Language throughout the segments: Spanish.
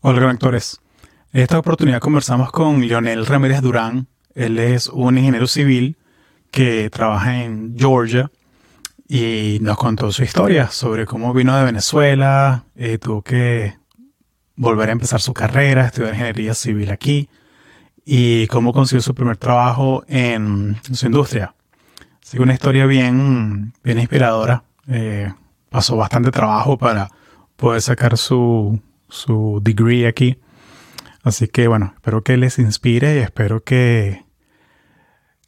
Hola, conectores. En esta oportunidad conversamos con Leonel Ramírez Durán. Él es un ingeniero civil que trabaja en Georgia y nos contó su historia sobre cómo vino de Venezuela, eh, tuvo que volver a empezar su carrera, estudiar ingeniería civil aquí y cómo consiguió su primer trabajo en su industria. Así una historia bien, bien inspiradora. Eh, pasó bastante trabajo para poder sacar su, su degree aquí. Así que bueno, espero que les inspire y espero que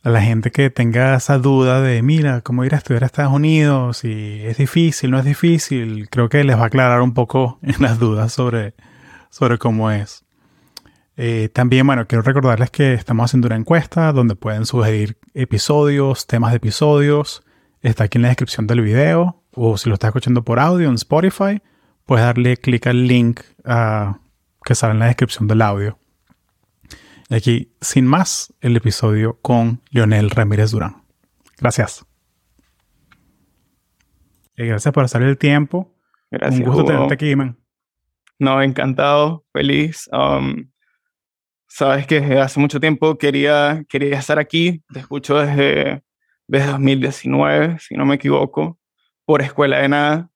a la gente que tenga esa duda de, mira, cómo ir a estudiar a Estados Unidos, si es difícil, no es difícil, creo que les va a aclarar un poco en las dudas sobre, sobre cómo es. Eh, también, bueno, quiero recordarles que estamos haciendo una encuesta donde pueden sugerir episodios, temas de episodios. Está aquí en la descripción del video o si lo estás escuchando por audio en Spotify, puedes darle clic al link ah, que sale en la descripción del audio. Y aquí, sin más, el episodio con Leonel Ramírez Durán. Gracias. Y gracias por hacer el tiempo. Gracias. Un gusto Hugo. tenerte aquí, man. No, encantado, feliz. Um, sabes que hace mucho tiempo quería, quería estar aquí. Te escucho desde, desde 2019, si no me equivoco, por Escuela de Nada,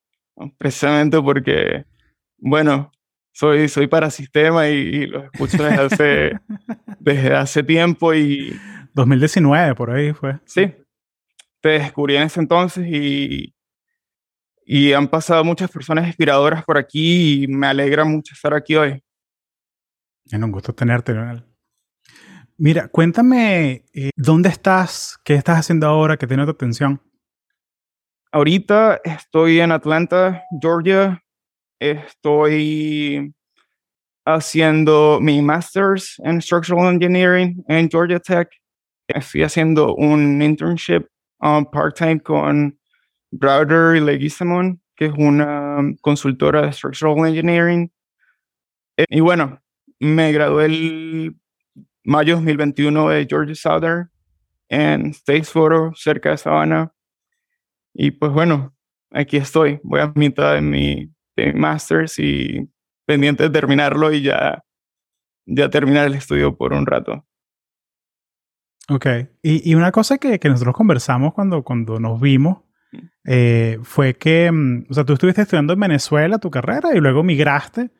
precisamente porque, bueno, soy, soy para sistema y, y los escucho desde hace, desde hace tiempo y 2019, por ahí fue. sí, te descubrí en ese entonces y, y han pasado muchas personas inspiradoras por aquí y me alegra mucho estar aquí hoy. Es un gusto tenerte, Leonel. Mira, cuéntame, eh, ¿dónde estás? ¿Qué estás haciendo ahora? ¿Qué tiene tu atención? Ahorita estoy en Atlanta, Georgia. Estoy haciendo mi master's en Structural Engineering en Georgia Tech. Estoy haciendo un internship um, part-time con Browder y Leguizamon, que es una consultora de Structural Engineering. Y bueno, me gradué el mayo 2021 de Georgia Southern en Statesboro, cerca de Savannah. Y pues bueno, aquí estoy. Voy a mitad de mi, de mi master's y pendiente de terminarlo y ya, ya terminar el estudio por un rato. Ok. Y, y una cosa que, que nosotros conversamos cuando, cuando nos vimos eh, fue que, mm, o sea, tú estuviste estudiando en Venezuela tu carrera y luego migraste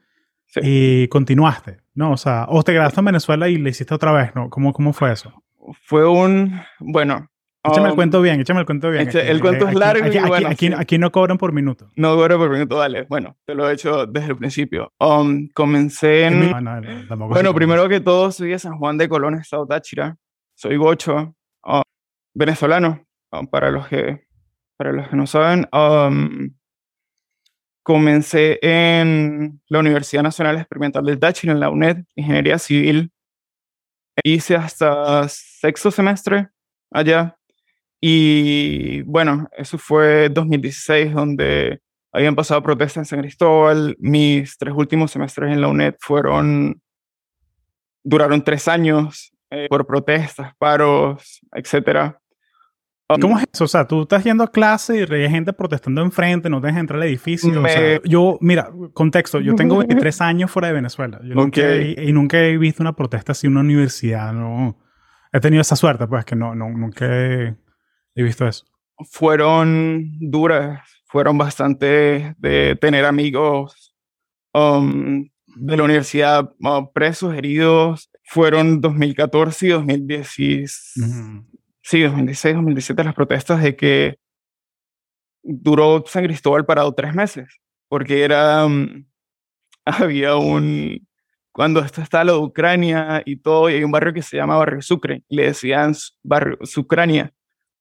Sí. y continuaste, ¿no? O sea, o te quedaste en Venezuela y le hiciste otra vez, ¿no? ¿Cómo, cómo fue eso? Fue un, bueno. Échame el um, cuento bien, échame el cuento bien. Aquí- el cuento es aquí- largo y aquí, aquí- bueno, aquí- sí. aquí no cobran por minuto. No dura por minuto, dale. Bueno, te lo he hecho desde el principio. Um, comencé en... No, no, no, tampoco Bueno, primero que todo, soy de San Juan de Colón, Estado Táchira. Soy gocho, ah, venezolano, ah, para, los que, para los que no saben. Um, comencé en la Universidad Nacional Experimental del Táchira, en la UNED, Ingeniería Civil. Hice hasta sexto semestre allá. Y bueno, eso fue 2016, donde habían pasado protestas en San Cristóbal. Mis tres últimos semestres en la UNED fueron, duraron tres años eh, por protestas, paros, etc. ¿Cómo es eso? O sea, tú estás yendo a clase y hay gente protestando enfrente, no te dejan entrar al edificio. O sea, Me- yo, mira, contexto, yo tengo 23 años fuera de Venezuela. Yo nunca Ok. he- y nunca he visto una protesta así en una universidad. No, he tenido esa suerte, pues, que no, no nunca he, he visto eso. fueron duras, fueron bastante de tener amigos um, de la universidad uh, presos, heridos. Fueron 2014 y 2016. Ujú. sí, 2016, 2017, las protestas de que duró San Cristóbal parado tres meses, porque era, mm, había un, cuando esto está lo de Ucrania y todo, y hay un barrio que se llama Barrio Sucre, y le decían Barrio Sucrania,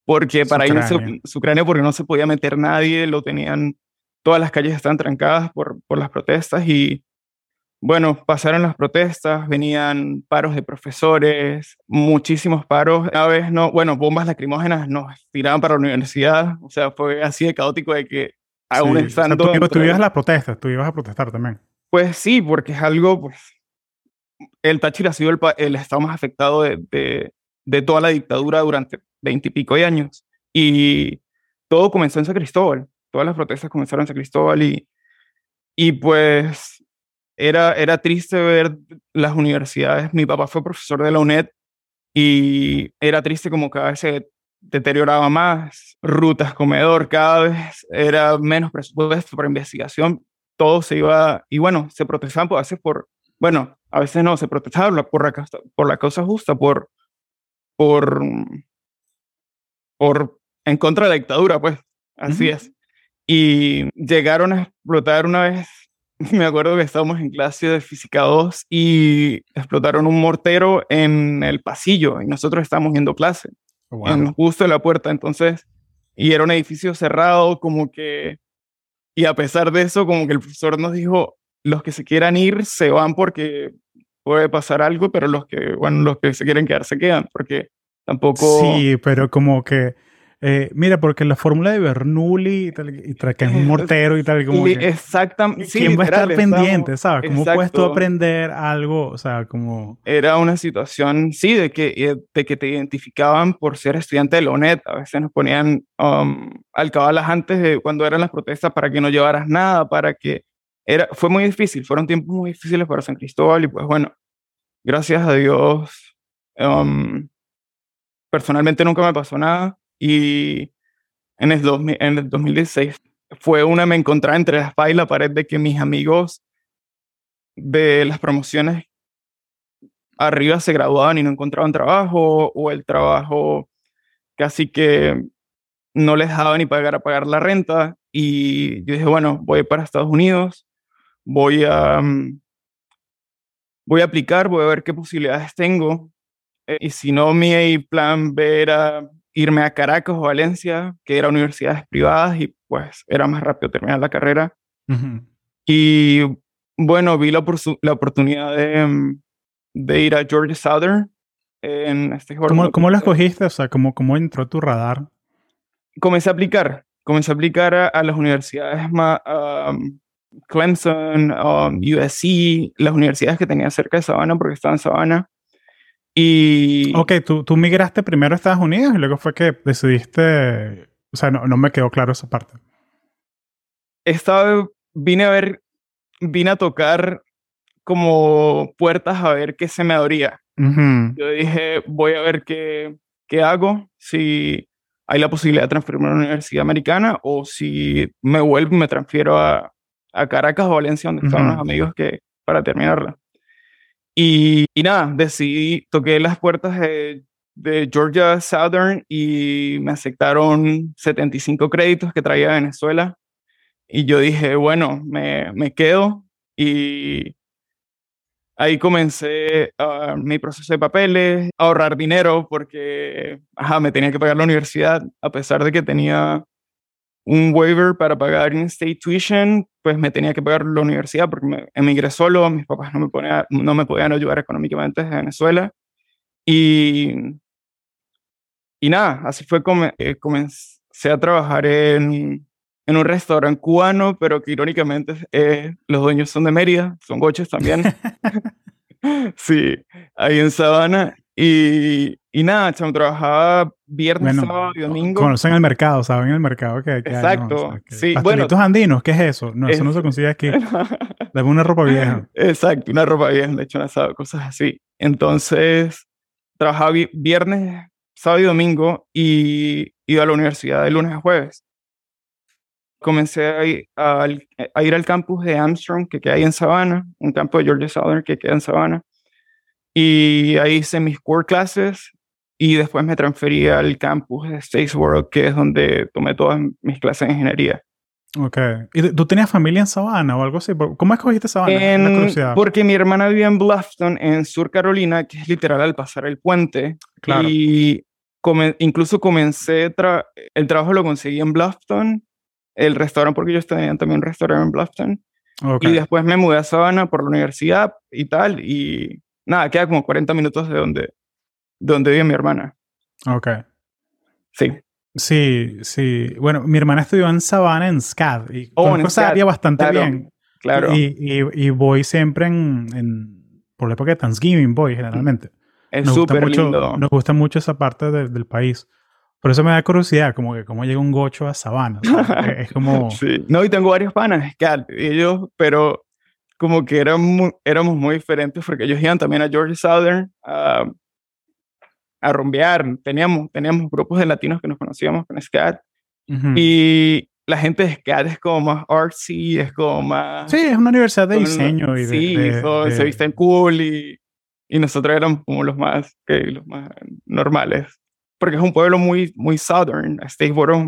porque para ir a Su- Sucrania. Sucrania porque no se podía meter nadie, lo tenían, todas las calles estaban trancadas por, por las protestas y bueno, pasaron las protestas, venían paros de profesores, muchísimos paros. A veces no, bueno, bombas lacrimógenas nos tiraban para la universidad. O sea, fue así de caótico de que aún Sí, o sea, estando. tú, tú ibas a las protestas, tú ibas a protestar también. Pues sí, porque es algo, pues. El Táchira ha sido el, el estado más afectado de, de, de toda la dictadura durante veintipico de años. Y todo comenzó en San Cristóbal. Todas las protestas comenzaron en San Cristóbal y, y pues era, era triste ver las universidades. Mi papá fue profesor de la UNED y era triste como cada vez se deterioraba más, rutas, comedor, cada vez era menos presupuesto para investigación, todo se iba, y bueno, se protestaban a veces por, bueno, a veces no, se protestaban por la, por la causa justa, por, por, por, en contra de la dictadura, pues, así es. Y llegaron a explotar una vez me acuerdo que estábamos en clase de física 2 y explotaron un mortero en el pasillo y nosotros estábamos yendo clase, oh, en, justo en la puerta. Entonces, y era un edificio cerrado, como que, y a pesar de eso, como que el profesor nos dijo, los que se quieran ir se van porque puede pasar algo, pero los que, bueno, los que se quieren quedar se quedan, porque tampoco... Sí, pero como que eh, mira, porque la fórmula de Bernoulli y tal, y que es un mortero y tal, como exactamente. ¿Quién va a estar pendiente, sabes? ¿Cómo puedes tú aprender algo? O sea, como... Era una situación, sí, de que, eh, de que te identificaban por ser estudiante de LONET. A veces nos ponían um, alcabalas antes de cuando eran las protestas para que no llevaras nada, para que... Era, fue muy difícil, fueron tiempos muy difíciles para San Cristóbal y pues bueno, gracias a Dios, um, personalmente nunca me pasó nada y en el, en el 2016 fue una me encontré entre la espalda y la pared de que mis amigos de las promociones arriba se graduaban y no encontraban trabajo o el trabajo casi que no les daba ni pagar a pagar la renta y yo dije, bueno, voy para Estados Unidos, voy a, mm, voy a aplicar, voy a ver qué posibilidades tengo eh, y si no, mi plan B era irme a Caracas o Valencia, que eran universidades privadas y pues era más rápido terminar la carrera. Y bueno, vi la, la oportunidad de, mm, de, ir a Georgia Southern. En este ¿Cómo, ¿Cómo lo escogiste? O sea, ¿cómo, ¿cómo entró tu radar? Comencé a aplicar. Comencé a aplicar a, las universidades más... Um, Clemson, um, USC, las universidades que tenía cerca de Savannah, porque estaba en Savannah. Y... Ok, tú, tú migraste primero a Estados Unidos y luego fue que decidiste... O sea, no, no me quedó claro esa parte. Estaba, vine a ver, vine a tocar como puertas a ver qué se me abría. Yo dije, voy a ver qué, qué hago, si hay la posibilidad de transferirme a una universidad americana o si me vuelvo y me transfiero a, a Caracas o Valencia, donde están los amigos que, para terminarla. Y, nada, decidí, toqué las puertas de, Georgia Southern y me aceptaron 75 créditos que traía de Venezuela. Y yo dije, bueno, me, me quedo y ahí comencé uh, mi proceso de papeles, ahorrar dinero porque ajá, me tenía que pagar la universidad a pesar de que tenía un waiver para pagar in-state tuition, pues me tenía que pagar la universidad porque me emigré solo, mis papás no me, ponía, no me podían ayudar económicamente desde Venezuela. Y, y nada, así fue como eh, comencé a trabajar en, en, un restaurante cubano, pero que irónicamente eh, los dueños son de Mérida, son goches también. sí, ahí en Sabana. Y, y nada, chamo, trabajaba viernes, sábado y domingo. Conocen el mercado, saben el mercado que, Exacto. hay. sí, bueno. andinos, ¿qué es eso? No, eso no se consigue aquí. Dame una ropa vieja. Exacto, una ropa vieja, de hecho, asado, cosas así. Entonces, trabajaba viernes, sábado y domingo y iba a la universidad de lunes a jueves. Comencé a ir, a ir al campus de Armstrong, que queda ahí en Savannah, un campo de Georgia Southern que queda en Savannah y ahí hice mis core classes y después me transferí al campus de States World, que es donde tomé todas mis clases de ingeniería. Ok. ¿Y tú tenías familia en Savannah o algo así? ¿Cómo escogiste Savannah? porque mi hermana vivía en Bluffton, en Sur Carolina, que es literal al pasar el puente. Claro. Y incluso comencé, el trabajo lo conseguí en Bluffton, el restaurante, porque ellos tenían también un restaurante en Bluffton. Okay. Y después me mudé a Savannah por la universidad y tal, y nada, queda como 40 minutos de donde, donde vive mi hermana. Ok. Sí. Sí, sí. Bueno, mi hermana estudió en Savannah, en SCAD. Y oh, en SCAD, bastante bien. Claro. Y, y, voy siempre en, en, por la época de Thanksgiving, voy generalmente. Es súper lindo. Nos gusta mucho esa parte del país. Por eso me da curiosidad, como que cómo llega un gocho a Savannah. es como... Sí. No, y tengo varios panas, SCAD. Ellos, pero como que éramos, éramos muy diferentes porque ellos iban también a Georgia Southern a, a rumbear. Teníamos, teníamos grupos de latinos que nos conocíamos con SCAT. Y la gente de SCAT es como más artsy, es como más... Sí, es una universidad de diseño. Y sí, de, se visten cool y, y nosotros éramos como los más, que, los más normales. Porque es un pueblo muy, muy southern. Statesboro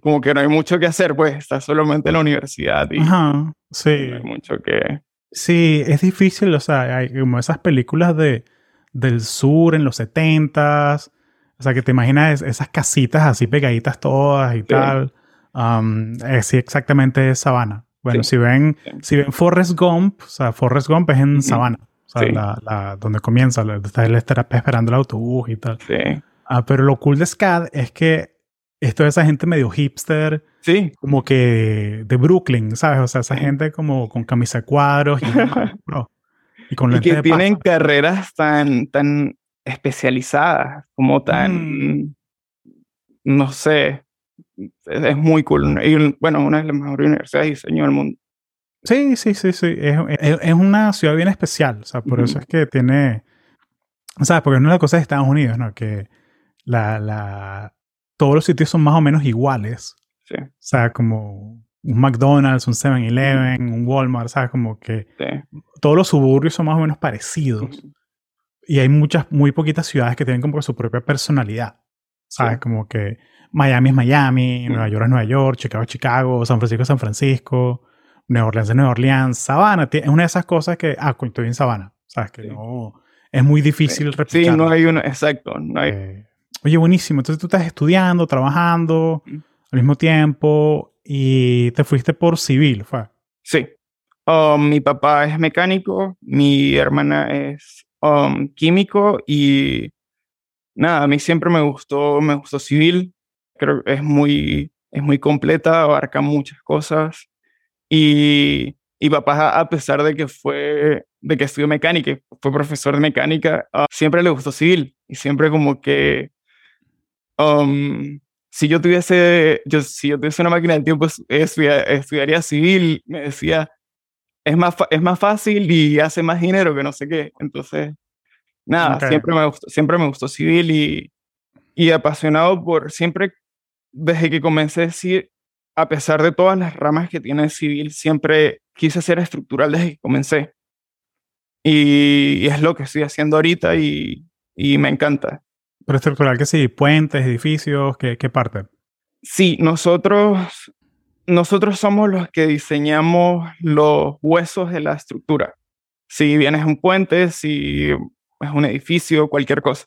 como que no hay mucho que hacer, pues está solamente en la universidad y Ajá, sí. no hay mucho que... Sí, es difícil, o sea, hay como esas películas de, del sur en los setentas, o sea, que te imaginas esas casitas así pegaditas todas y tal. Um, sí, exactamente es Sabana. Bueno, si ven, si ven Forrest Gump, o sea, Forrest Gump es en Sabana, o sea, la, la, donde comienza, está él estará esperando el autobús y tal. Sí. Ah, pero lo cool de SCAD es que esto es esa gente medio hipster, Sí, como que de Brooklyn, ¿sabes? O sea, esa gente como con camisa de cuadros y, bro, y con y que de tienen pasta. carreras tan, tan especializadas, como tan, Mm. no sé, es, es muy cool. Y bueno, una de las mejores universidades de diseño del mundo. Sí, sí, sí, sí. Es, es- es una ciudad bien especial. O sea, por eso Ujú. es que tiene. ¿Sabes? Porque una de las cosas de Estados Unidos, ¿no? Que la, la, todos los sitios son más o menos iguales. Sí, O sea, como un McDonald's, un 7-Eleven, un Walmart, ¿sabes? Como que sí. todos los suburbios son más o menos parecidos. Y hay muchas, muy poquitas ciudades que tienen como su propia personalidad. ¿Sabes? Sí. Como que Miami es Miami, Ujú. Nueva York es Nueva York, Chicago es Chicago, San Francisco es San Francisco, Nueva Orleans es Nueva Orleans, Savannah ti- es una de esas cosas que, ah, estoy en Savannah. ¿Sabes? Que Sí. no, es muy difícil Sí, replicar. no hay uno, exacto, no hay, Eh, oye, buenísimo. Entonces tú estás estudiando, trabajando Ujú. al mismo tiempo y te fuiste por civil, ¿fue? Sí. Um, mi papá es mecánico, mi hermana es um, químico y nada, a mí siempre me gustó, me gustó civil. Creo que es muy, es muy completa, abarca muchas cosas. Y, y papá, a pesar de que fue, de que estudió mecánica, fue profesor de mecánica, ah, siempre le gustó civil y siempre como que um, si yo tuviese, yo, si yo tuviese una máquina del tiempo, es- estudia- estudiaría civil, me decía, es más, es más fácil y hace más dinero que no sé qué. Entonces, nada, Ok. siempre, me gustó, siempre me gustó civil y, y apasionado por, siempre, desde que comencé a decir, a pesar de todas las ramas que tiene civil, siempre quise ser estructural desde que comencé. Y, y es lo que estoy haciendo ahorita y, y me encanta. Pero estructural que sí, puentes, edificios, ¿qué, qué parte? Sí, nosotros, nosotros somos los que diseñamos los huesos de la estructura. Si bien es un puente, si es un edificio, cualquier cosa.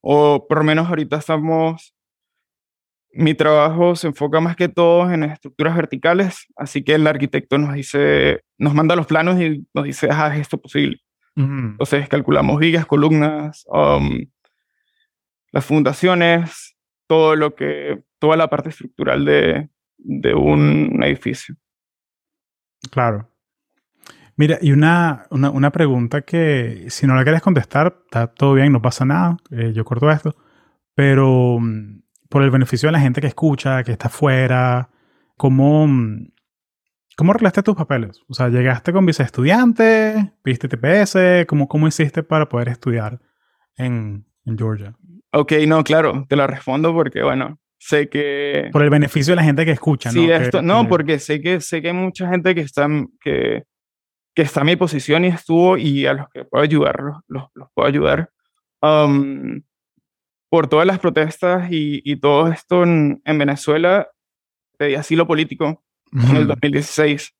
O por lo menos ahorita estamos, mi trabajo se enfoca más que todo en estructuras verticales, así que el arquitecto nos dice, nos manda los planos y nos dice, ah, es esto posible. Ujú. Entonces calculamos vigas, columnas, um, las fundaciones, todo lo que, toda la parte estructural de, de un edificio. Claro. Mira, y una, una, pregunta que si no la quieres contestar, está todo bien, no pasa nada, eh, yo corto esto, pero mm, por el beneficio de la gente que escucha, que está afuera, ¿cómo, mm, ¿cómo arreglaste tus papeles? O sea, ¿llegaste con visa estudiante? ¿Viste TPS? ¿Cómo, ¿Cómo hiciste para poder estudiar en, en Georgia? Ok, no, claro, te la respondo porque, bueno, sé que... Por el beneficio de la gente que escucha, Sí, ¿no? Que- esto, no, que- porque sé que, sé que hay mucha gente que está, que, que está en mi posición y estuvo y a los que puedo ayudar, los, los, los puedo ayudar. Por todas las protestas y, y todo esto en, en Venezuela, pedí asilo político en el Ujú. 2016.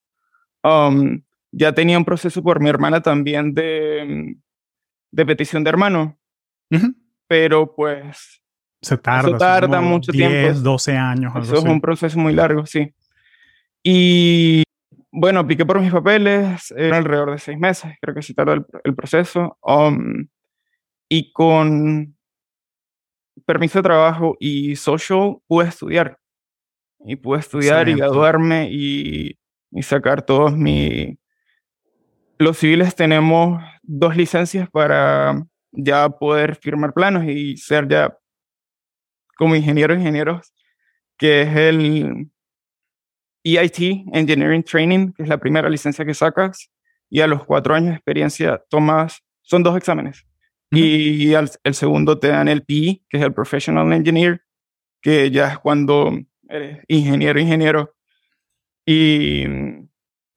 Um, ya tenía un proceso por mi hermana también de, de petición de hermano. Pero pues Se tarda. son tarda mucho 10, tiempo. 12 años. eso es así. un proceso muy largo, sí. Y bueno, apliqué por mis papeles, era alrededor de seis meses, creo que se tardó el, el proceso. um, y con permiso de trabajo y social pude estudiar. Y pude estudiar y Excelente. graduarme y, y sacar todos mi... Los civiles tenemos dos licencias para ya poder firmar planos y ser ya como ingenieros ingenieros, que es el EIT, Engineering Training, que es la primera licencia que sacas, y a los cuatro años de experiencia tomas, son dos exámenes. Y al, el segundo te dan el PE, que es el Professional Engineer, que ya es cuando eres ingeniero, ingeniero. Y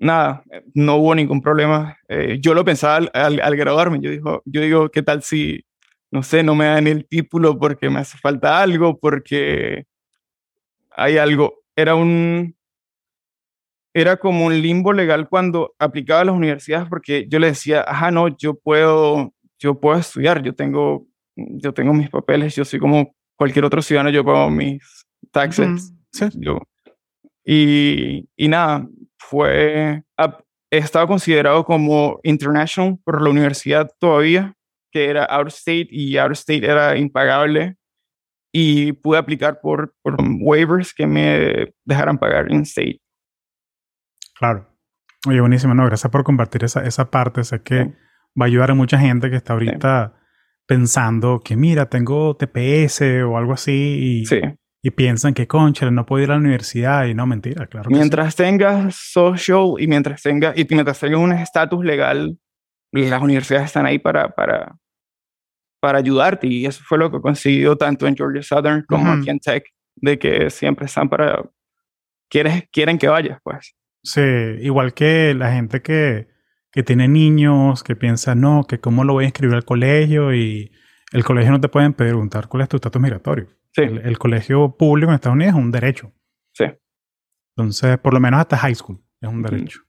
nada, no hubo ningún problema. Eh, yo lo pensaba al, al, graduarme. Yo, digo, yo digo, ¿qué tal si, no sé, no me dan el título porque me hace falta algo, porque hay algo? Era un, era como un limbo legal cuando aplicaba a las universidades porque yo le decía, ajá, no, yo puedo, yo puedo estudiar, yo tengo, yo tengo mis papeles, yo soy como cualquier otro ciudadano, yo pago mis taxes. Yo, y, y nada, fue, estaba considerado como international por la universidad todavía, que era out of state y out of state era impagable. Y pude aplicar por, por waivers que me dejaran pagar in state. Claro. Oye, buenísimo. No, gracias por compartir esa, esa parte. Sé que va a ayudar a mucha gente que está ahorita pensando que, mira, tengo TPS o algo así. Y, sí y piensan que, concha, no puedo ir a la universidad y no, mentira, claro. mientras tengas social y mientras tengas, y mientras tengas un estatus legal, las universidades están ahí para, para, para ayudarte y eso fue lo que he conseguido tanto en Georgia Southern como aquí en Tech, de que siempre están para, quieres, quieren que vayas, pues. Sí, igual que la gente que, que tiene niños, que piensa, no, que cómo lo voy a inscribir al colegio y el colegio no te pueden preguntar cuál es tu estatus migratorio. El, colegio público en Estados Unidos es un derecho. Sí. Entonces, por lo menos hasta high school es un derecho.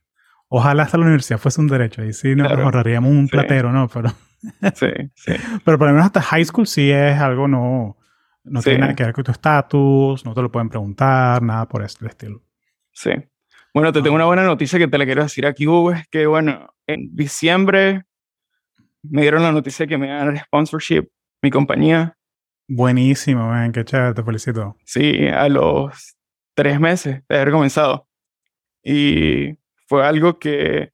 Ojalá hasta la universidad fuese un derecho. Ahí sí nos ahorraríamos un platero, ¿no? Pero, sí, sí. Pero por lo menos hasta high school sí es algo no... No tiene nada que ver con tu estatus, no te lo pueden preguntar, nada por este estilo. Sí. Bueno, te tengo una buena noticia que te la quiero decir aquí, Hugo, es que, bueno, en diciembre me dieron la noticia que me dan sponsorship mi compañía Buenísimo, man. Qué chévere, te felicito. Sí, a los tres meses de haber comenzado. Y fue algo que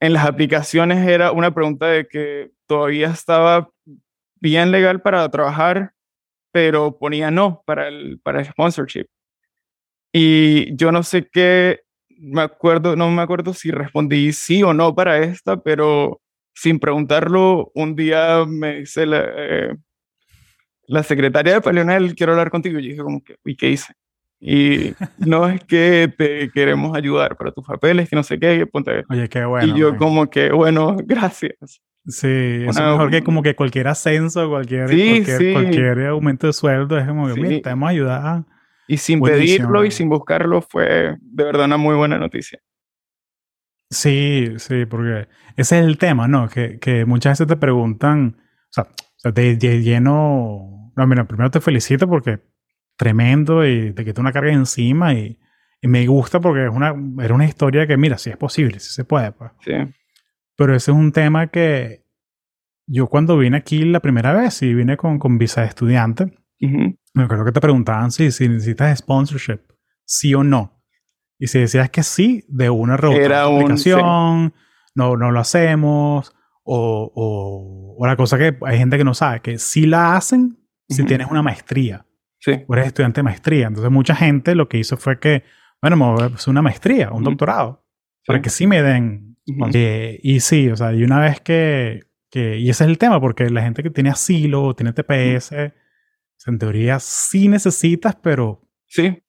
en las aplicaciones era una pregunta de que todavía estaba bien legal para trabajar, pero ponía no para el, para el sponsorship. Y yo no sé qué, me acuerdo, no me acuerdo si respondí sí o no para esta, pero sin preguntarlo, un día me dice la, eh, la secretaria de Palionel, quiero hablar contigo. Y yo dije como que, ¿y qué hice? Y no es que te queremos ayudar para tus papeles, que no sé qué. Ponte. Oye, qué bueno. Y yo como que, bueno, gracias. Sí, es mejor que como que cualquier ascenso, cualquier, cualquier, aumento de sueldo, es como que, mira, te hemos ayudado. Y sin pedirlo y sin buscarlo fue de verdad una muy buena noticia. Sí, sí, porque ese es el tema, ¿no? Que, que muchas veces te preguntan, o sea, de, lleno. No, mira, primero te felicito porque tremendo y te quito una carga encima y, y, me gusta porque es una, era una historia que, mira, si es posible, si se puede. Pues. Sí. Pero ese es un tema que yo cuando vine aquí la primera vez y vine con, con visa de estudiante, me acuerdo que te preguntaban si, si necesitas sponsorship, sí o no. Y si decías que sí, de una aplicación, no, no lo hacemos. O, o, la cosa que hay gente que no sabe, que si la hacen si tienes una maestría. Sí. O eres estudiante de maestría. Entonces mucha gente lo que hizo fue que, bueno, me voy a hacer una maestría, un doctorado, para que sí me den. Eh, y sí, o sea, y una vez que, que, y ese es el tema, porque la gente que tiene asilo, tiene TPS, en teoría sí necesitas, pero... Sí,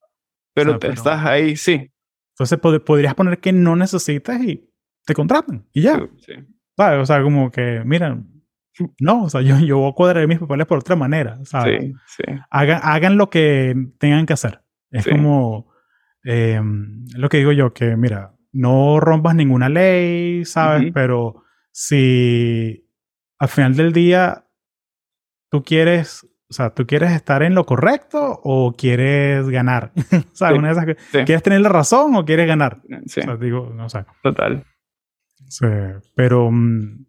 pero, te estás ahí, sí. Entonces podrías poner que no necesitas y te contratan y ya. Sí. O sea, como que, mira, no, o sea, yo, yo voy a cuadrar mis papeles por otra manera, ¿sabes? Sí, sí. Hagan, hagan lo que tengan que hacer. Es como eh, lo que digo yo, que mira, no rompas ninguna ley, ¿sabes? Pero si al final del día tú quieres, o sea, tú quieres estar en lo correcto o quieres ganar, ¿sabes? Una de esas, ¿Quieres tener la razón o quieres ganar? Sí. O sea, digo, no sé. Total. Sí, pero, mm,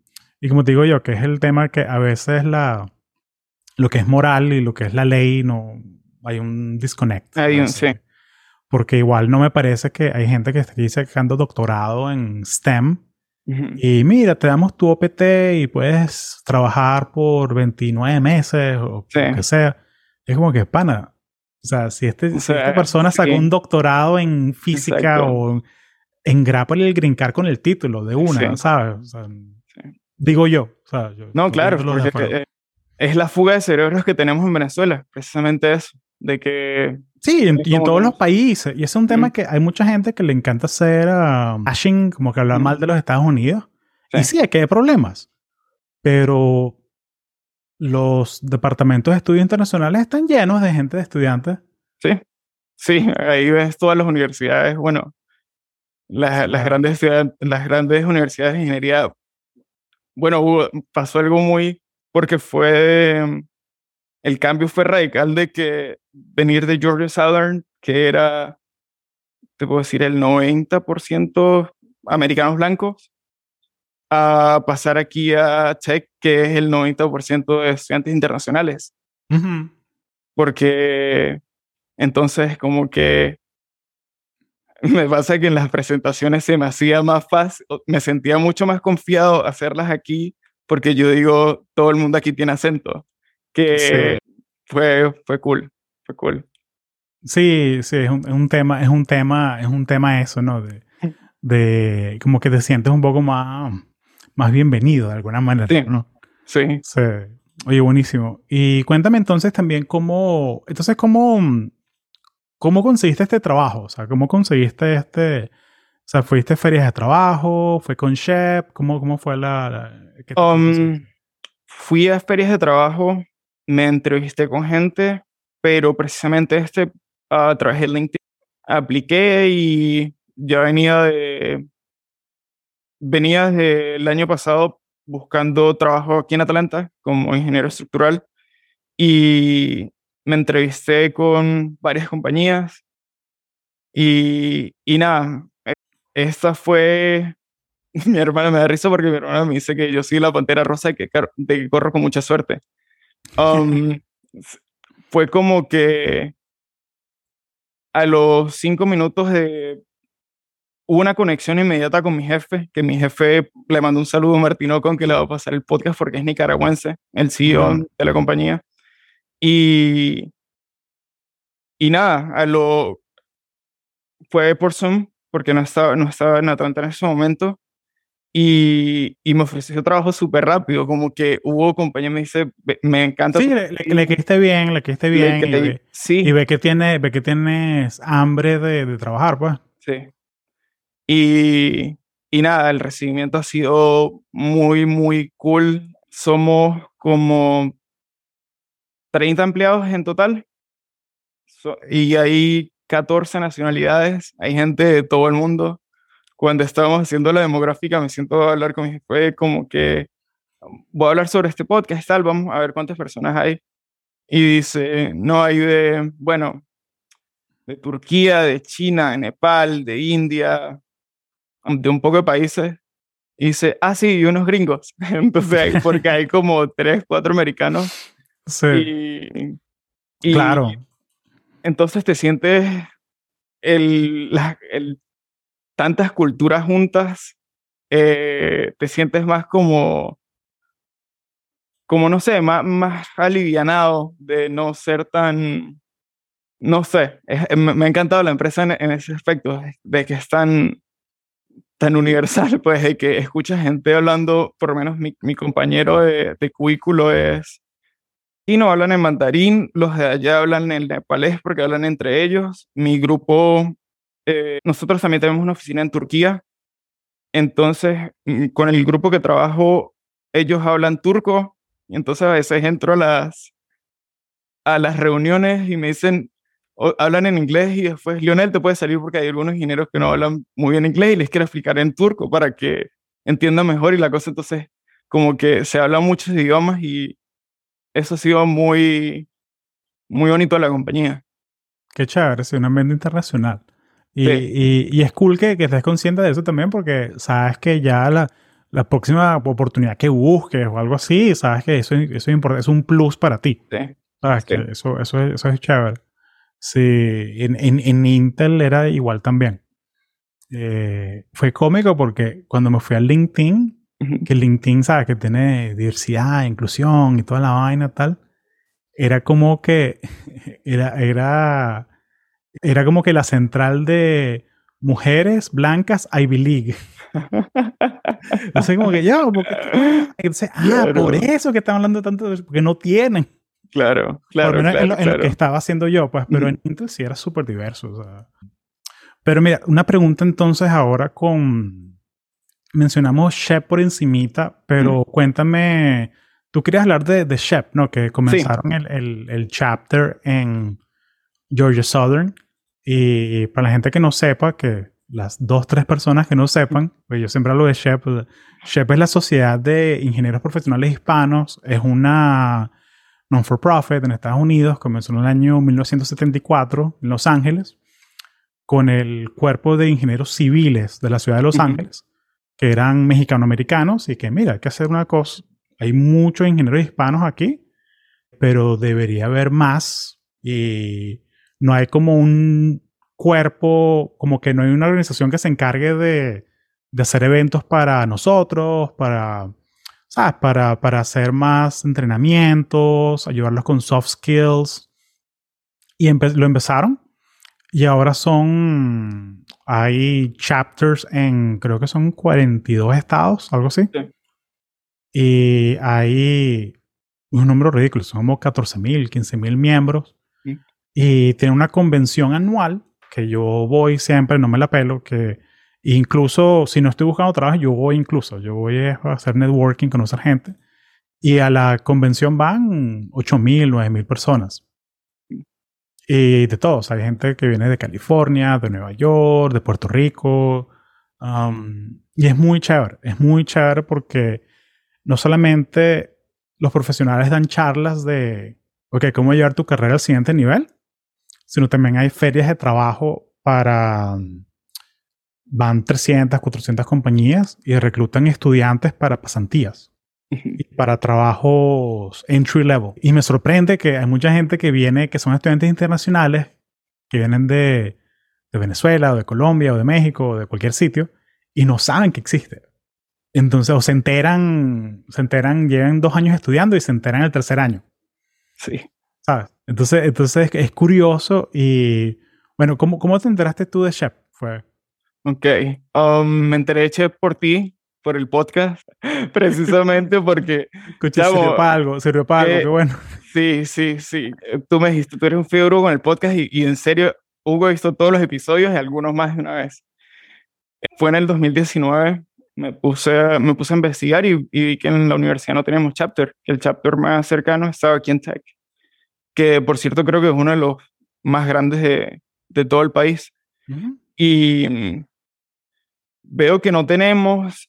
y como te digo yo, que es el tema que a veces la, lo que es moral y lo que es la ley, no, hay un disconnect. Hay un, sí. Porque igual no me parece que hay gente que está aquí sacando doctorado en STEM y mira, te damos tu OPT y puedes trabajar por 29 meses o lo que sea. Es como que, pana, o sea, si, este, esta persona sacó un doctorado en física o engrápale el grincar con el título de una, ¿sabes? Digo yo. no, claro, porque es la fuga de cerebros que tenemos en Venezuela, precisamente eso, de que... Sí, y en todos los países. Y ese es un tema que hay mucha gente que le encanta hacer uh, como que hablar mal de los Estados Unidos. Y sí, hay que hay problemas. Pero los departamentos de estudios internacionales están llenos de gente de estudiantes. Sí, sí, ahí ves todas las universidades, bueno, las, las grandes, las grandes universidades de ingeniería. Bueno, pasó algo muy, porque fue, el cambio fue radical de que venir de Georgia Southern, que era, te puedo decir, el 90% americanos blancos, a pasar aquí a Tech, que es el 90% de estudiantes internacionales. Porque entonces como que me pasa que en las presentaciones se me hacía más fácil, me sentía mucho más confiado hacerlas aquí porque yo digo, todo el mundo aquí tiene acento, que fue, fue cool, fue cool. Sí, sí, es un, es un, tema, es un tema, es un tema eso, ¿no? De, de como que te sientes un poco más más bienvenido de alguna manera. Sí. ¿no? Sí. sí. Oye, buenísimo. Y cuéntame entonces también cómo, entonces cómo, cómo conseguiste este trabajo, o sea, cómo conseguiste este, o sea, fuiste a ferias de trabajo, fue con Shep, cómo, cómo fue la... um, fui a ferias de trabajo, me entrevisté con gente, pero precisamente este, a través de LinkedIn, apliqué y ya venía de venía desde el año pasado buscando trabajo aquí en Atlanta como ingeniero estructural y me entrevisté con varias compañías y, y nada, e, esta fue, mi hermana me da risa porque mi hermana me dice que yo soy la pantera rosa y que, que corro con mucha suerte. Um, fue como que a los cinco minutos de hubo una conexión inmediata con mi jefe, que mi jefe le mandó un saludo a Martino con que le va a pasar el podcast porque es nicaragüense, el CEO de la compañía. Y, y nada, a lo, fue por Zoom, porque no estaba, no estaba en Atlanta en ese momento. Y, y me ofreció trabajo súper rápido, como que hubo compañía me dice, me encanta. Sí, le, le, esté bien, le esté bien. y, ve, sí. y ve que, tiene, ve que tienes hambre de, de trabajar, pues. Sí. Y, y nada, el recibimiento ha sido muy, muy cool. Somos como 30 empleados en total y hay 14 nacionalidades, hay gente de todo el mundo. Cuando estábamos haciendo la demográfica, me siento a hablar con mi jefe como que voy a hablar sobre este podcast, tal, vamos a ver cuántas personas hay. Y dice, no, hay de, bueno, de Turquía, de China, de Nepal, de India, de un poco de países y dice, ah, sí, y unos gringos. Entonces, porque hay como tres, cuatro americanos. Sí. Y, claro. Entonces te sientes el, el, tantas culturas juntas, eh, te sientes más como, como no sé, más, más alivianado de no ser tan, no sé, me, ha encantado la empresa en, en, ese aspecto, de que están tan universal, pues, de que escucha gente hablando, por lo menos mi, mi compañero de, de cubículo es y no hablan en mandarín, los de allá hablan en nepalés porque hablan entre ellos. Mi grupo, eh, nosotros también tenemos una oficina en Turquía, entonces mm, con el grupo que trabajo, ellos hablan turco, y entonces a veces entro a las, a las reuniones y me dicen, hablan en inglés y después Lionel te puede salir porque hay algunos ingenieros que no hablan muy bien inglés y les quiero explicar en turco para que entiendan mejor y la cosa entonces como que se hablan muchos idiomas y eso ha sido muy muy bonito de la compañía. Qué chévere, es un ambiente internacional. Y, y, es cool que, que, estés consciente de eso también porque sabes que ya la, la próxima oportunidad que busques o algo así, sabes que eso, eso es importante, es un plus para ti. Sí. Sabes que eso, eso, eso es chévere. Sí, en, en, Intel era igual también. Eh, fue cómico porque cuando me fui a LinkedIn, que LinkedIn, sabe Que tiene diversidad, inclusión y toda la vaina tal, era como que, era, era, era como que la central de mujeres blancas Ivy League. Entonces, como que ya, entonces, ah, por eso que están hablando tanto de porque no tienen. Claro, claro. Por lo menos claro, en, lo, en lo claro. que estaba haciendo yo, pues, pero en Intel sí era súper diverso. o sea. Pero mira, una pregunta entonces ahora con... Mencionamos Shep por encimita, pero cuéntame, tú querías hablar de, de Shep, ¿no? Que comenzaron el, el, el chapter en Georgia Southern. Y para la gente que no sepa, que las dos, tres personas que no sepan, pues yo siempre hablo de Shep. Shep es la Sociedad de Ingenieros Profesionales Hispanos, es una non-for-profit en Estados Unidos, comenzó en el año 1974 en Los Ángeles, con el cuerpo de ingenieros civiles de la ciudad de Los. Ángeles, que eran mexicanoamericanos y que, mira, hay que hacer una cosa, hay muchos ingenieros hispanos aquí, pero debería haber más y no hay como un cuerpo, como que no hay una organización que se encargue de, de hacer eventos para nosotros, para, ¿sabes? Para, para hacer más entrenamientos, ayudarlos con soft skills. Y lo empezaron. Y ahora son, hay chapters en, creo que son 42 estados, algo así. Sí. Y hay un número ridículo, son como 14 mil, 15 mil miembros. Sí. Y tiene una convención anual que yo voy siempre, no me la pelo, que incluso si no estoy buscando trabajo, yo voy incluso, yo voy a hacer networking, conocer gente. Y a la convención van 8 mil, 9 mil personas. Y de todos, hay gente que viene de California, de Nueva York, de Puerto Rico. um, y es muy chévere, es muy chévere porque no solamente los profesionales dan charlas de, ok, cómo llevar tu carrera al siguiente nivel, sino también hay ferias de trabajo para, um, van 300, 400 compañías y reclutan estudiantes para pasantías y para trabajos entry level. Y me sorprende que hay mucha gente que viene, que son estudiantes internacionales, que vienen de, de Venezuela o de Colombia o de México o de cualquier sitio y no saben que existe. Entonces, o se enteran, se enteran, llevan dos años estudiando y se enteran el tercer año, Sí. ¿sabes? Entonces, entonces es curioso y, bueno, ¿cómo, cómo te enteraste tú de Shep? Fue, Ok. Um, me enteré che, por ti, por el podcast, precisamente porque escucha, Chavo, sirvió para algo, sirvió para algo, eh, qué bueno. Sí, sí, sí. Eh, Tú me dijiste, tú eres un fiebre con el podcast y, y en serio, Hugo hizo todos los episodios y algunos más de una vez. Fue en el 2019, me puse, me puse a investigar y, y vi que en la universidad no teníamos chapter, el chapter más cercano estaba aquí en Tech, que por cierto creo que es uno de los más grandes de, de todo el país. Ujú. Y mm, veo que no tenemos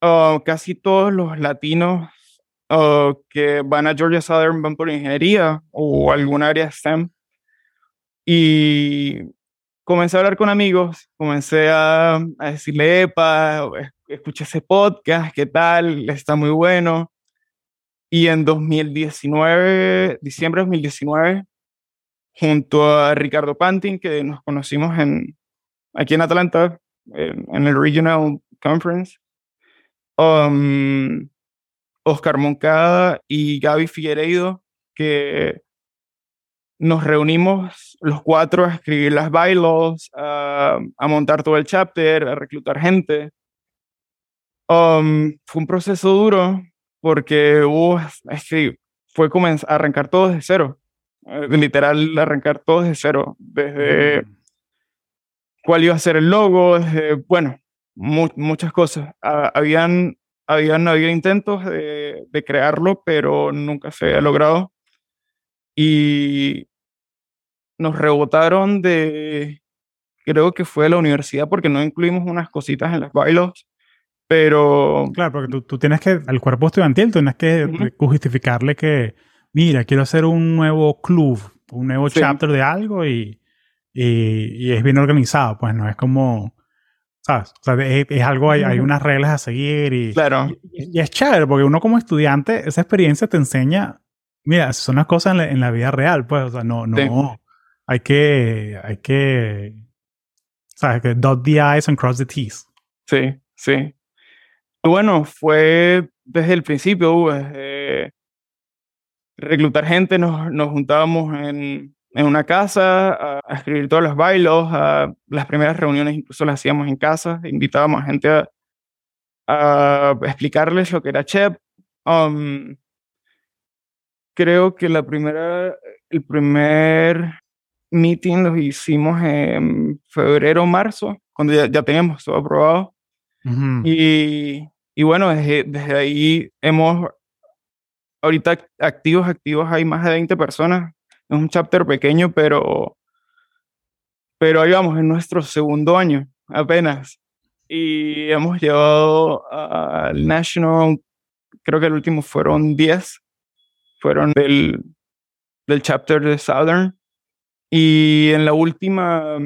ah, casi todos los latinos ah, que van a Georgia Southern van por ingeniería o algún área STEM. Y comencé a hablar con amigos, comencé a, a decirle, epa, es- escuché ese podcast, ¿qué tal? Está muy bueno. Y en 2019, diciembre de 2019, junto a Ricardo Pantin, que nos conocimos en, aquí en Atlanta, en, en el Regional Conference, um, Oscar Moncada y Gaby Figueiredo, que nos reunimos los cuatro a escribir las bylaws, a, a montar todo el chapter, a reclutar gente. Um, fue un proceso duro porque hubo, es que fue comenzar a arrancar todo desde cero. Eh, literal, arrancar todo desde cero. Desde Mm. cuál iba a ser el logo, desde, bueno, mu- muchas cosas. Ah, habían, habían habido intentos de, de crearlo, pero nunca se ha logrado. Y nos rebotaron de, creo que fue de la universidad, porque no incluimos unas cositas en las bylaws, pero Claro, porque tú, tú tienes que, al cuerpo estudiantil, tienes que Ujú. justificarle que, mira, quiero hacer un nuevo club, un nuevo Sí. chapter de algo y, y, y es bien organizado, pues no es como, ¿sabes? O sea, es, es algo, hay, unas reglas a seguir y, claro, y, y es chévere porque uno como estudiante, esa experiencia te enseña, mira, son las cosas en la, en la vida real, pues, o sea, no, no, Sí. hay que, hay que, ¿sabes? Que dot the I's and cross the T's. sí, sí. Y Bueno, fue desde el principio, desde reclutar gente, nos, nos juntábamos en en una casa a, escribir todos los bailos, a las primeras reuniones incluso las hacíamos en casa, invitábamos a gente a, a explicarles lo que era Chep. Um, creo que la primera, el primer meeting lo hicimos en febrero marzo, cuando ya, ya teníamos todo aprobado. y, y, bueno, desde, desde ahí hemos, ahorita activos, activos hay más de 20 personas. Es un chapter pequeño, pero, pero ahí vamos, en nuestro segundo año apenas. Y hemos llevado al National, creo que el último fueron 10, fueron del, del chapter de Southern. Y en la última,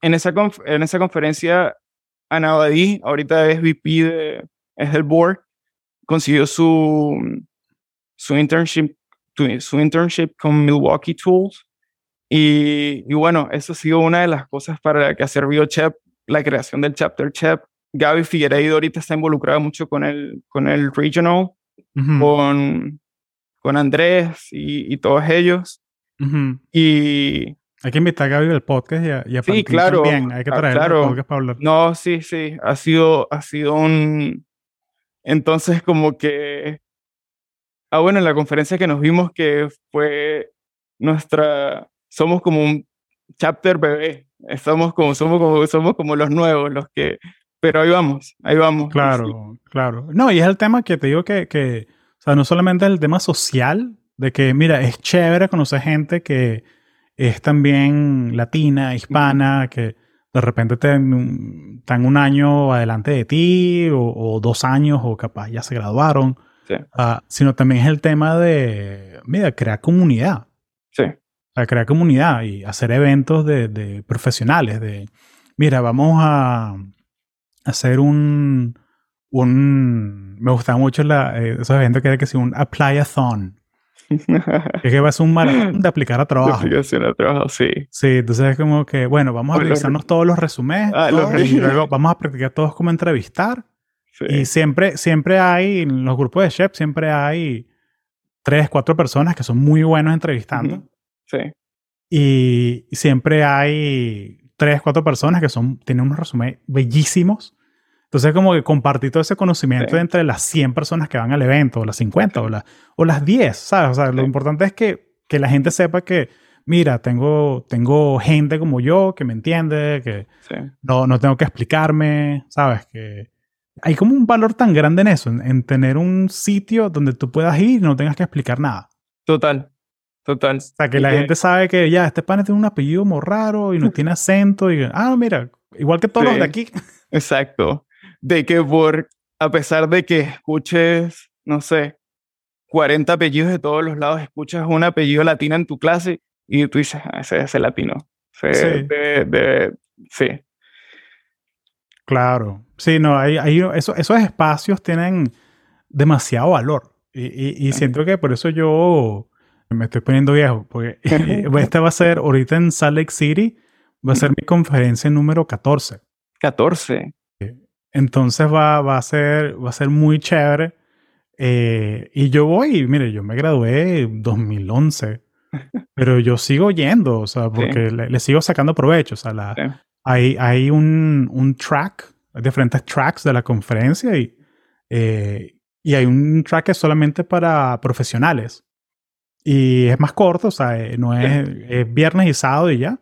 en esa, en esa conferencia, Anabadí, ahorita es VP, de, es del board, consiguió su, su, internship, su internship con Milwaukee Tools. Y, y, bueno, eso ha sido una de las cosas para la que ha servido CHEP, la creación del chapter CHEP. Gaby Figueiredo ahorita está involucrada mucho con el, con el regional, con, con Andrés y, y todos ellos. Y hay que invitar a Gaby al podcast y a, sí, claro, también. Hay que ah, traer claro. podcast para hablar. No, sí, sí. Ha sido, ha sido un. Entonces, como que. Ah, bueno, en la conferencia que nos vimos, que fue nuestra. Somos como un chapter bebé. Estamos como, somos como, somos como los nuevos, los que. Pero ahí vamos, ahí vamos. Claro, claro. No, y es el tema que te digo que, que. O sea, no solamente el tema social, de que, mira, es chévere conocer gente que es también latina, hispana, que de repente están un año adelante de ti o, dos años o capaz ya se graduaron. Sí. Ah, sino también es el tema de, mira, crear comunidad. Sí. O crear comunidad y hacer eventos de, de profesionales, de, mira, vamos a hacer un, un, me gustaba mucho la, eh, esos eventos que era que si un apply-a-thon es que va a ser un maratón de aplicar a trabajo. De aplicación a trabajo, sí. Sí, entonces es como que, bueno, vamos a revisarnos todos los resúmenes ah, y luego vamos a practicar todos como entrevistar. Y siempre, siempre hay, en los grupos de chef, siempre hay tres, cuatro personas que son muy buenos entrevistando. Sí. Y siempre hay tres, cuatro personas que son, tienen unos resúmenes bellísimos entonces, como que compartir todo ese conocimiento entre las 100 personas que van al evento, o las 50, o, o las 10, ¿sabes? O sea, lo importante es que, que, la gente sepa que, mira, tengo, tengo gente como yo que me entiende, que no, no tengo que explicarme, ¿sabes? Que hay como un valor tan grande en eso, en, tener un sitio donde tú puedas ir y no tengas que explicar nada. Total, total. O sea, que la gente sabe que ya, este pan tiene un apellido muy raro y no tiene acento y, ah, mira, igual que todos los de aquí. Exacto de que por, a pesar de que escuches, no sé, 40 apellidos de todos los lados, escuchas un apellido latino en tu clase y tú dices, ah, ese es el latino. sí. De, sí. Claro. Sí, no, hay, hay eso, esos espacios tienen demasiado valor. Y, y, siento que por eso yo me estoy poniendo viejo. Porque este va a ser, ahorita en Salt Lake City, va a ser mi conferencia número 14. 14. Entonces va, va, a, ser, va a ser muy chévere. Eh, y yo voy, mire, yo me gradué en 2011, pero yo sigo yendo, o sea, porque le, sigo sacando provecho. O sea, la, hay, hay un, un, track, diferentes tracks de la conferencia y, eh, y hay un track que es solamente para profesionales. Y es más corto, o sea, eh, no es, es viernes y sábado y ya,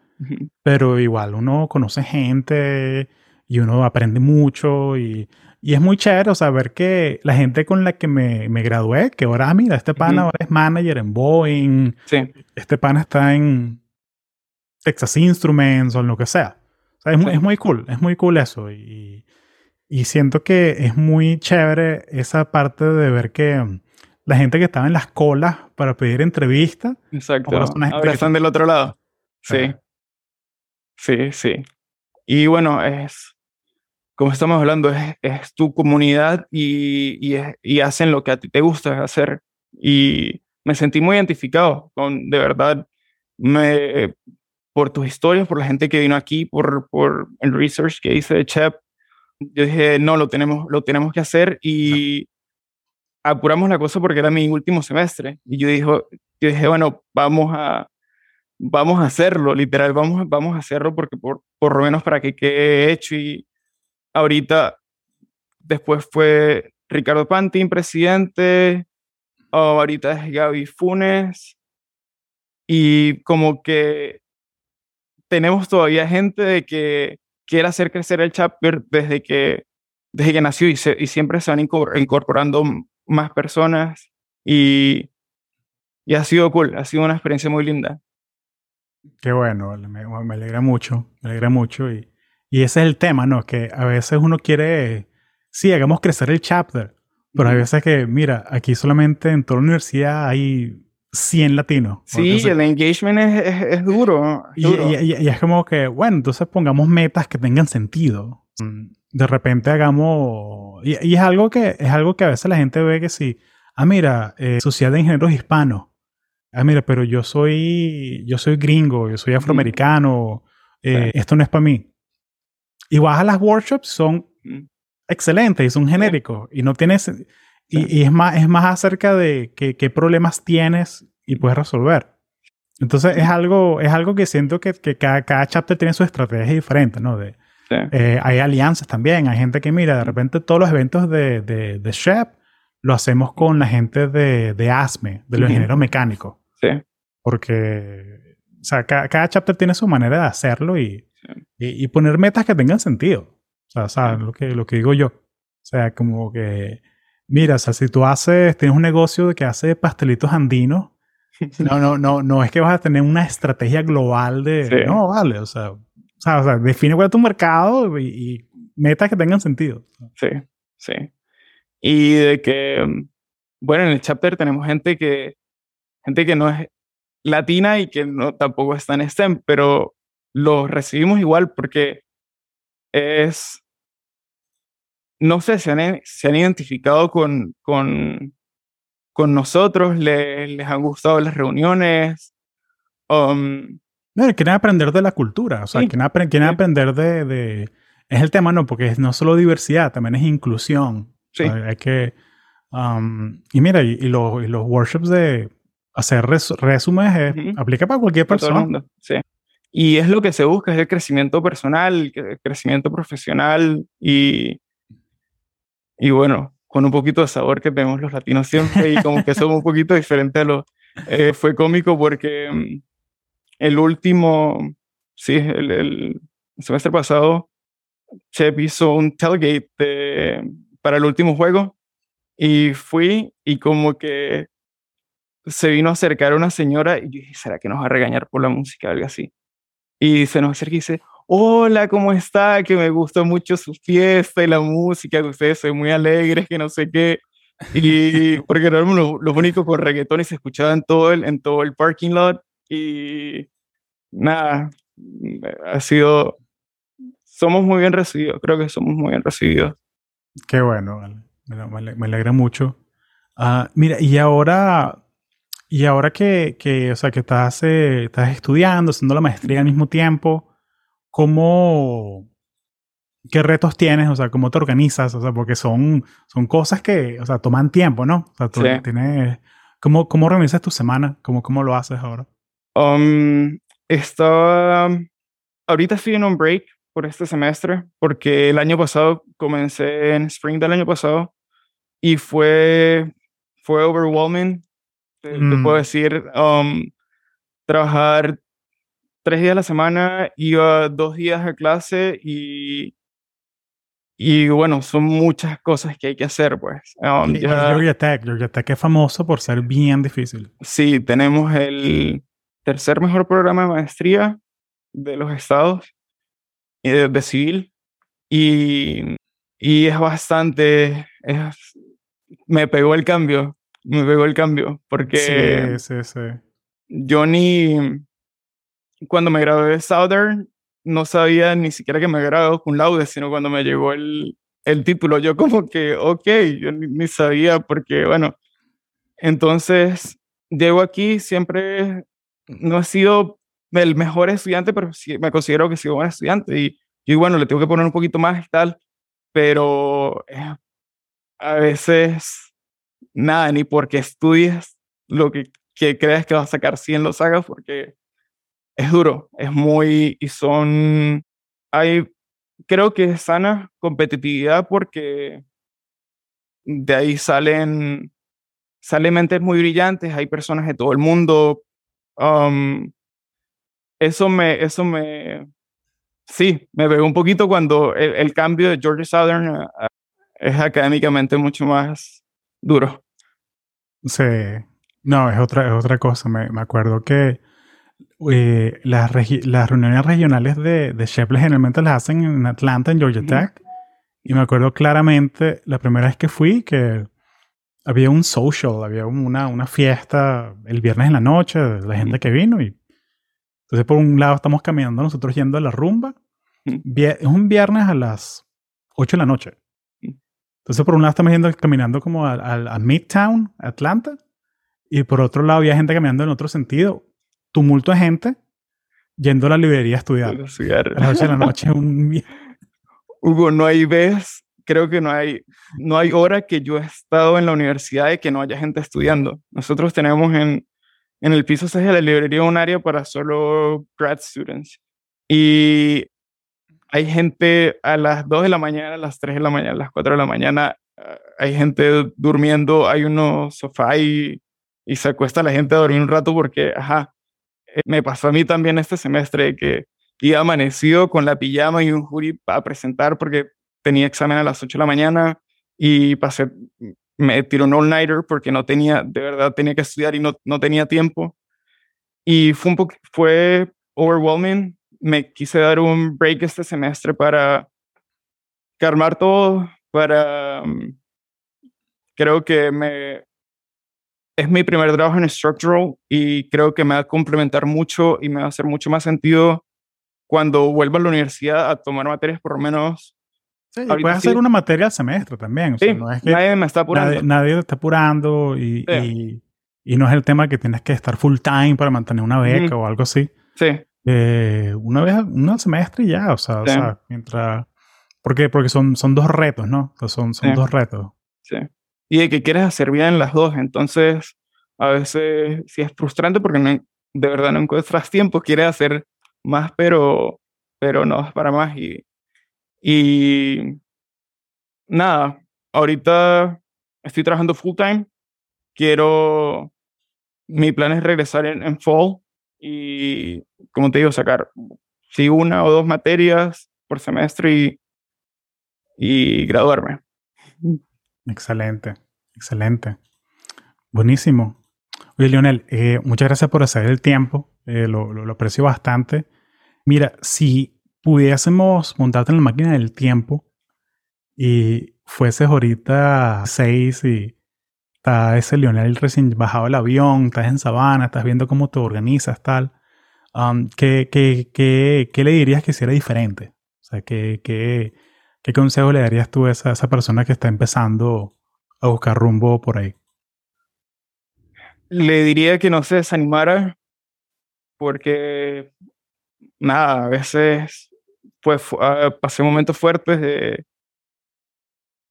pero igual uno conoce gente y uno aprende mucho y, y, es muy chévere, o sea, ver que la gente con la que me, me gradué, que ahora, ah, mira, este pana ahora es manager en Boeing, sí. este pana está en Texas Instruments o en lo que sea. Sea, es, muy, es muy cool, es muy cool eso y, y siento que es muy chévere esa parte de ver que la gente que estaba en las colas para pedir entrevistas. Exacto. Ahora están del otro lado. Sí. Sí, sí. Y bueno, es, como estamos hablando, es, es tu comunidad y, y, y, hacen lo que a ti te gusta hacer. Y me sentí muy identificado con, de verdad, me, por tus historias, por la gente que vino aquí, por, por el research que hice de Chep. Yo dije, no, lo tenemos, lo tenemos que hacer y apuramos la cosa porque era mi último semestre. Y yo, dijo, yo dije, bueno, vamos a, vamos a hacerlo, literal, vamos, vamos a hacerlo porque por, por lo menos para que quede hecho y ahorita, después fue Ricardo Pantin, presidente, ahorita es Gaby Funes y como que tenemos todavía gente de que quiere hacer crecer el chapter desde que, desde que nació y, y siempre se van incorporando más personas y, y ha sido cool, ha sido una experiencia muy linda. Qué bueno, me, me alegra mucho, me alegra mucho y, y ese es el tema, ¿no? Que a veces uno quiere, sí, hagamos crecer el chapter, pero hay veces que, mira, aquí solamente en toda la universidad hay 100 latinos. Sí, el engagement es, es, duro. y, Y, es como que, bueno, entonces pongamos metas que tengan sentido. Mm, de repente hagamos... Y, es, algo que, es algo que a veces la gente ve que sí, ah, mira, eh, Sociedad de Ingenieros Hispanos. Ah, mira, pero yo soy, yo soy gringo, yo soy afroamericano, eh, esto no es para mí. Y vas a las workshops, son excelentes y son genéricos y no tienes y, es, más, es más acerca de qué problemas tienes y puedes resolver. Entonces es algo, es algo que siento que, que cada, cada, chapter tiene su estrategia diferente, ¿no? De, eh, hay alianzas también, hay gente que mira, de repente todos los eventos de, de, de SHEP lo hacemos con la gente de, de ASME, de los ingenieros mecánicos. Sí. Porque, o sea, cada, cada, chapter tiene su manera de hacerlo y, y, y, poner metas que tengan sentido. O sea, Lo, que, lo que digo yo. O sea, como que Mira, o sea, si tú haces, tienes un negocio que hace pastelitos andinos, no, no, no, no es que vas a tener una estrategia global de, no, vale, o sea, o sea, define cuál es tu mercado y, metas que tengan sentido. Sí, sí. Y de que, bueno, en el chapter tenemos gente que, gente que no es latina y que no tampoco está en STEM, pero los recibimos igual porque es no sé, se han, se han identificado con, con, con nosotros, les, les han gustado las reuniones. Um, no, quieren aprender de la cultura, o sea, quieren, aprender de, de, Es el tema, no, porque no solo diversidad, también es inclusión. Sí. hay que... Um, y mira, y, los, y, los workshops de hacer resúmenes aplica para cualquier persona. Sí. Y es lo que se busca, es el crecimiento personal, el crecimiento profesional y, y bueno, con un poquito de sabor que vemos los latinos siempre y como que somos un poquito diferentes a los... Eh, fue cómico porque mm, el último, sí, el, el, semestre pasado, Chep hizo un tailgate para el último juego y fui y como que se vino a acercar una señora y yo dije, ¿será que nos va a regañar por la música o algo así? Y se nos acerca y dice, hola, ¿cómo está? Que me gustó mucho su fiesta y la música, que ustedes son muy alegres, que no sé qué. Y porque éramos los, los únicos con reggaetón y se escuchaba en todo, el, en todo el parking lot. Y nada, ha sido, somos muy bien recibidos, creo que somos muy bien recibidos. Qué bueno, me, alegra mucho. Uh, mira, y ahora, y ahora que, que, o sea, que estás, eh, estás estudiando, haciendo la maestría al mismo tiempo, ¿cómo, qué retos tienes? O sea, ¿cómo te organizas? O sea, porque son, son cosas que, o sea, toman tiempo, ¿no? O sea, tú tienes, ¿cómo, ¿cómo organizas tu semana? ¿Cómo, cómo lo haces ahora? Um, estaba, ahorita estoy en un break por este semestre, porque el año pasado comencé en spring del año pasado y fue, fue overwhelming, te, mm. puedo decir, um, trabajar tres días a la semana, iba dos días a clase y, y bueno, son muchas cosas que hay que hacer, pues. Um, Georgia Tech, Georgia Tech es famoso por ser bien difícil. Sí, tenemos el tercer mejor programa de maestría de los estados de, de civil y, y es bastante, es, me pegó el cambio, me pegó el cambio, porque sí, sí, sí. yo ni, cuando me gradué de Southern, no sabía ni siquiera que me gradué con laude, sino cuando me llegó el, el título, yo como que, ok, yo ni, sabía porque, bueno, entonces llego aquí, siempre no he sido el mejor estudiante, pero sí, me considero que sido buen estudiante y, bueno, le tengo que poner un poquito más y tal, pero eh, a veces nada, ni porque estudies lo que, que creas que vas a sacar 100 lo hagas porque es duro, es muy, y son, hay, creo que es sana competitividad porque de ahí salen, salen mentes muy brillantes, hay personas de todo el mundo. Eso me, eso me, sí, me pegó un poquito cuando el, cambio de Georgia Southern es académicamente mucho más duro. Sí, no, es otra, es otra cosa. Me, me acuerdo que eh, las, las, reuniones regionales de, de generalmente las hacen en Atlanta, en Georgia Tech. Y me acuerdo claramente la primera vez que fui que había un social, había una, una fiesta el viernes en la noche de la gente que vino. Y entonces, por un lado, estamos caminando nosotros yendo a la rumba. Es un viernes a las 8 de la noche. Entonces, por un lado, estamos yendo caminando como a, a Midtown, Atlanta. Y por otro lado, había gente caminando en otro sentido tumulto de gente yendo a la librería a estudiar. A las 8 de la noche. Un... Hugo, no hay vez, creo que no hay, no hay hora que yo he estado en la universidad y que no haya gente estudiando. Nosotros tenemos en, en el piso 6 de la librería un área para solo grad students. Y hay gente a las 2 de la mañana, a las 3 de la mañana, a las 4 de la mañana. Ah, hay gente durmiendo, hay unos sofá y, y se acuesta la gente a dormir un rato porque, ajá, me pasó a mí también este semestre que iba amanecido con la pijama y un jury para presentar porque tenía examen a las 8 de la mañana y pasé, me tiró un all-nighter porque no tenía, de verdad tenía que estudiar y no, no tenía tiempo. Y fue un poco, fue overwhelming. Me quise dar un break este semestre para calmar todo, para, mm, creo que me, es mi primer trabajo en structural y creo que me va a complementar mucho y me va a hacer mucho más sentido cuando vuelva a la universidad a tomar materias por lo menos. Sí, puedes hacer una materia al semestre también. sí, no es que nadie me está apurando. Nadie, te está apurando y, y, no es el tema que tienes que estar full time para mantener una beca o algo así. Sí. Eh, una vez, un semestre y ya, o sea, o sea mientras... Porque, porque son, son dos retos, ¿no? son, son dos retos. Sí y de que quieres hacer bien las dos. Entonces, a veces sí es frustrante porque de verdad no encuentras tiempo, quieres hacer más, pero, pero no es para más. Y, y nada, ahorita estoy trabajando full time. Quiero, mi plan es regresar en, en fall y, como te digo, sacar sí una o dos materias por semestre y, y graduarme. Excelente, excelente. Buenísimo. Oye, Lionel, eh, muchas gracias por hacer el tiempo. Eh, lo, lo, aprecio bastante. Mira, si pudiésemos montarte en la máquina del tiempo y fueses ahorita seis y está ese Lionel recién bajado el avión, estás en Sabana, estás viendo cómo te organizas, tal, ¿qué, qué, qué, qué, le dirías que hiciera diferente? O sea, ¿qué, qué, ¿Qué consejo le darías tú a esa, persona que está empezando a buscar rumbo por ahí? Le diría que no se desanimara porque, nada, a veces pues, pasé momentos fuertes de,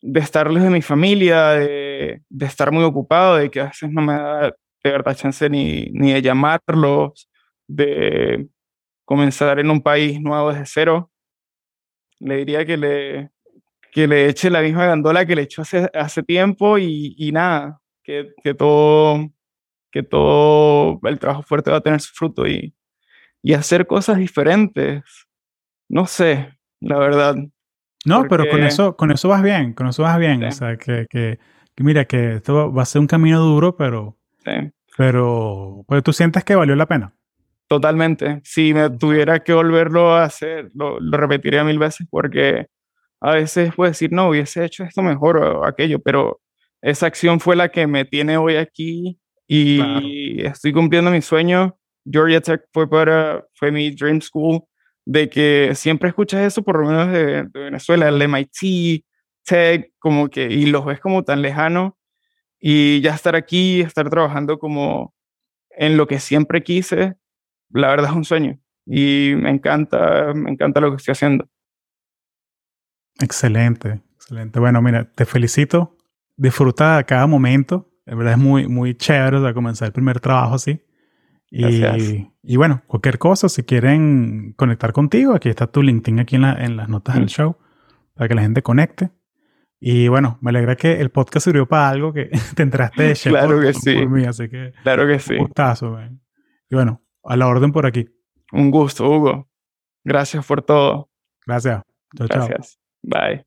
de estar lejos de mi familia, de, de, estar muy ocupado, de que a veces no me da de verdad chance ni, ni de llamarlos, de comenzar en un país nuevo desde cero le diría que le, que le eche la misma gandola que le echó hace, hace tiempo y, y nada, que, que, todo, que todo el trabajo fuerte va a tener su fruto y, y hacer cosas diferentes. No sé, la verdad. No, pero con eso, con eso vas bien, con eso vas bien. O sea, que, que, que, mira, que esto va a ser un camino duro, pero, sí. pero pues tú sientes que valió la pena. Totalmente. Si me tuviera que volverlo a hacer, lo, repetiría mil veces porque a veces puedo decir, no, hubiese hecho esto mejor o aquello, pero esa acción fue la que me tiene hoy aquí y estoy cumpliendo mi sueño. Georgia Tech fue, para, fue mi dream school, de que siempre escuchas eso, por lo menos de, de Venezuela, el MIT, Tech, como que, y los ves como tan lejano. Y ya estar aquí, estar trabajando como en lo que siempre quise, la verdad es un sueño y me encanta, me encanta lo que estoy haciendo. Excelente, excelente. Bueno, mira, te felicito. Disfruta cada momento. De verdad es muy, muy chévere de comenzar el primer trabajo así. Y, y, bueno, cualquier cosa, si quieren conectar contigo, aquí está tu LinkedIn aquí en, la, en las notas del mm. show, para que la gente conecte. Y bueno, me alegra que el podcast sirvió para algo que te entraste de Claro que sí. así que. Claro que sí. Un gustazo, Y bueno, a la orden por aquí. Un gusto, Hugo. Gracias por todo. Gracias. Chao, Gracias. Bye.